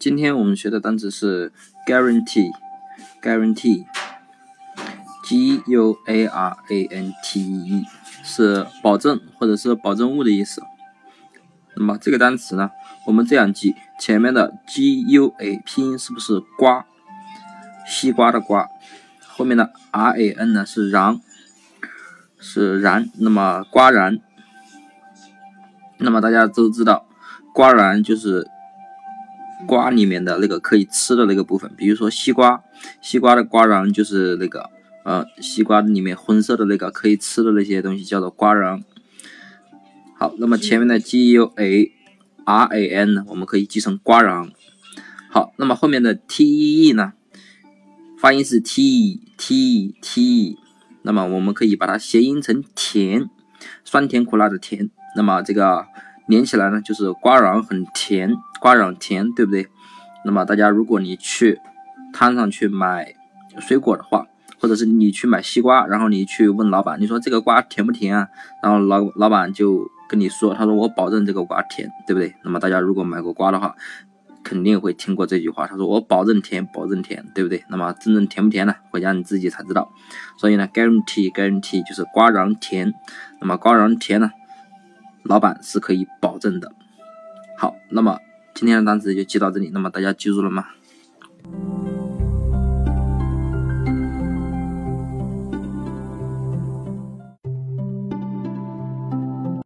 今天我们学的单词是 guarantee，guarantee，g u a r a n t e，是保证或者是保证物的意思。那么这个单词呢，我们这样记：前面的 g u a 拼音是不是瓜？西瓜的瓜。后面的 r a n 呢是然，是然。那么瓜然，那么大家都知道，瓜然就是。瓜里面的那个可以吃的那个部分，比如说西瓜，西瓜的瓜瓤就是那个，呃，西瓜里面红色的那个可以吃的那些东西叫做瓜瓤。好，那么前面的 g u a r a n 呢，我们可以记成瓜瓤。好，那么后面的 t e e 呢，发音是 t t t，那么我们可以把它谐音成甜，酸甜苦辣的甜。那么这个。连起来呢，就是瓜瓤很甜，瓜瓤甜，对不对？那么大家，如果你去摊上去买水果的话，或者是你去买西瓜，然后你去问老板，你说这个瓜甜不甜啊？然后老老板就跟你说，他说我保证这个瓜甜，对不对？那么大家如果买过瓜的话，肯定会听过这句话，他说我保证甜，保证甜，对不对？那么真正甜不甜呢？回家你自己才知道。所以呢，guarantee guarantee 就是瓜瓤甜，那么瓜瓤甜呢？老板是可以保证的。好，那么今天的单词就记到这里。那么大家记住了吗？